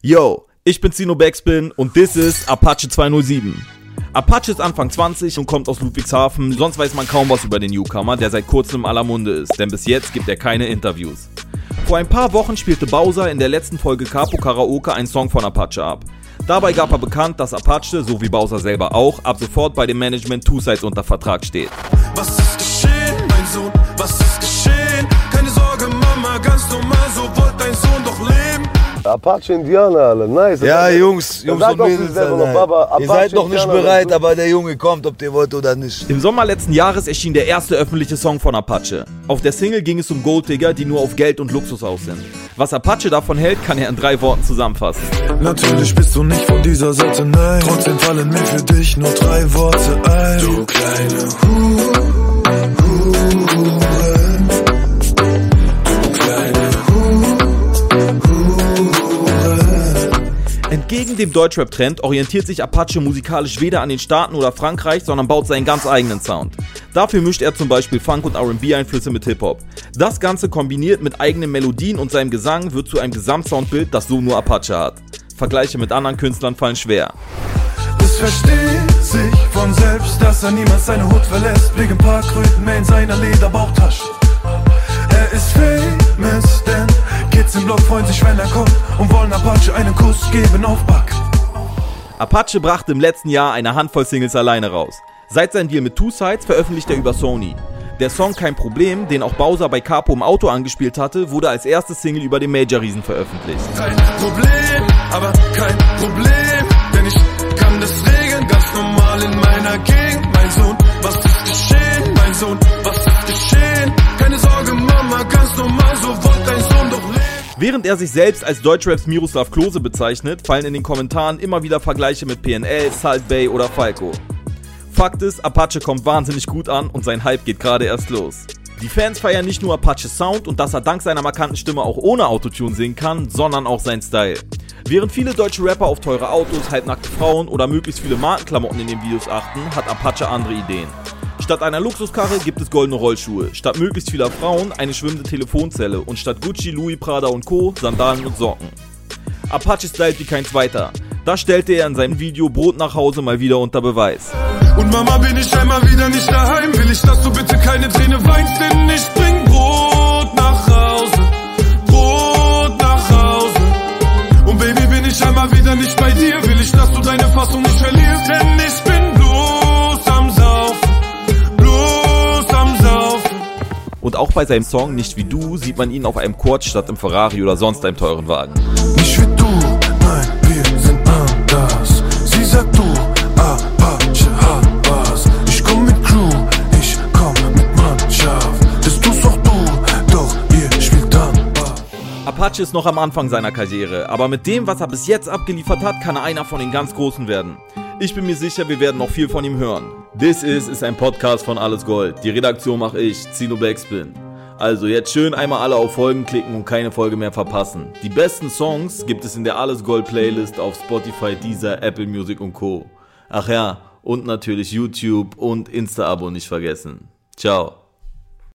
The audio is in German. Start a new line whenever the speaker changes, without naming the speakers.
Yo, ich bin Zino Backspin und this is Apache 207. Apache ist Anfang 20 und kommt aus Ludwigshafen, sonst weiß man kaum was über den Newcomer, der seit kurzem aller Munde ist, denn bis jetzt gibt er keine Interviews. Vor ein paar Wochen spielte Bowser in der letzten Folge Capo Karaoke einen Song von Apache ab. Dabei gab er bekannt, dass Apache, so wie Bowser selber auch, ab sofort bei dem Management Two Sides unter Vertrag steht.
Was ist geschehen, mein Sohn? Was ist geschehen? Keine Sorge, Mama, ganz normal, so wollt dein Sohn doch leben.
Apache Indianer, alle. Nice.
Ja, Jungs, Jungs und Mädels,
noch, Baba,
ihr seid noch nicht
Indianer,
bereit,
das-
aber der Junge kommt, ob ihr wollt oder nicht.
Im Sommer letzten Jahres erschien der erste öffentliche Song von Apache. Auf der Single ging es um Golddigger, die nur auf Geld und Luxus aus sind. Was Apache davon hält, kann er in drei Worten zusammenfassen.
Natürlich bist du nicht von dieser Sorte, nein. Trotzdem fallen mir für dich nur drei Worte ein. Du kleine Hure, Hure.
Dem Deutschrap-Trend orientiert sich Apache musikalisch weder an den Staaten oder Frankreich, sondern baut seinen ganz eigenen Sound. Dafür mischt er zum Beispiel Funk- und RB-Einflüsse mit Hip-Hop. Das Ganze kombiniert mit eigenen Melodien und seinem Gesang wird zu einem Gesamtsoundbild, das so nur Apache hat. Vergleiche mit anderen Künstlern fallen schwer.
Es versteht sich von selbst, dass er niemals seine Hut verlässt. Blick ein paar Kröten mehr in seiner Lederbauchtasche. Im Block freuen sich, wenn er kommt und wollen Apache einen Kuss geben auf Back.
Apache brachte im letzten Jahr eine Handvoll Singles alleine raus. Seit seinem Deal mit Two Sides veröffentlicht er über Sony. Der Song Kein Problem, den auch Bowser bei Capo im Auto angespielt hatte, wurde als erste Single über den Major-Riesen veröffentlicht.
Kein Problem, aber kein Problem, denn ich kann das regeln, ganz normal in meiner Gegend.
Während er sich selbst als Deutschraps Miroslav Klose bezeichnet, fallen in den Kommentaren immer wieder Vergleiche mit PNL, Salt Bay oder Falco. Fakt ist, Apache kommt wahnsinnig gut an und sein Hype geht gerade erst los. Die Fans feiern nicht nur Apaches Sound und dass er dank seiner markanten Stimme auch ohne Autotune singen kann, sondern auch sein Style. Während viele deutsche Rapper auf teure Autos, halbnackte Frauen oder möglichst viele Markenklamotten in den Videos achten, hat Apache andere Ideen. Statt einer Luxuskarre gibt es goldene Rollschuhe, statt möglichst vieler Frauen eine schwimmende Telefonzelle und statt Gucci, Louis, Prada und Co. Sandalen und Socken. Apache stylt wie kein zweiter. Das stellte er in seinem Video Brot nach Hause mal wieder unter Beweis.
Und Mama, bin ich einmal wieder nicht daheim, will ich, dass du bitte keine Träne weinst, denn ich bring Brot nach Hause, Brot nach Hause. Und Baby, bin ich einmal wieder nicht bei dir, will ich, dass du deine Fassung nicht verlierst, denn
auch bei seinem Song Nicht wie du sieht man ihn auf einem Quad statt im Ferrari oder sonst einem teuren Wagen.
Nicht wie du, nein, wir sind anders. Sie sagt du, Apache hat was. Ich komm mit Crew, ich komm mit Mannschaft. Das tust auch du, doch ihr spielt dankbar.
Apache ist noch am Anfang seiner Karriere, aber mit dem, was er bis jetzt abgeliefert hat, kann er einer von den ganz Großen werden. Ich bin mir sicher, wir werden noch viel von ihm hören. This is ist ein Podcast von Alles Gold. Die Redaktion mache ich, Zino Backspin. Also jetzt schön einmal alle auf Folgen klicken und keine Folge mehr verpassen. Die besten Songs gibt es in der Alles Gold Playlist auf Spotify, Deezer, Apple Music und Co. Ach ja, und natürlich YouTube und Insta-Abo nicht vergessen. Ciao.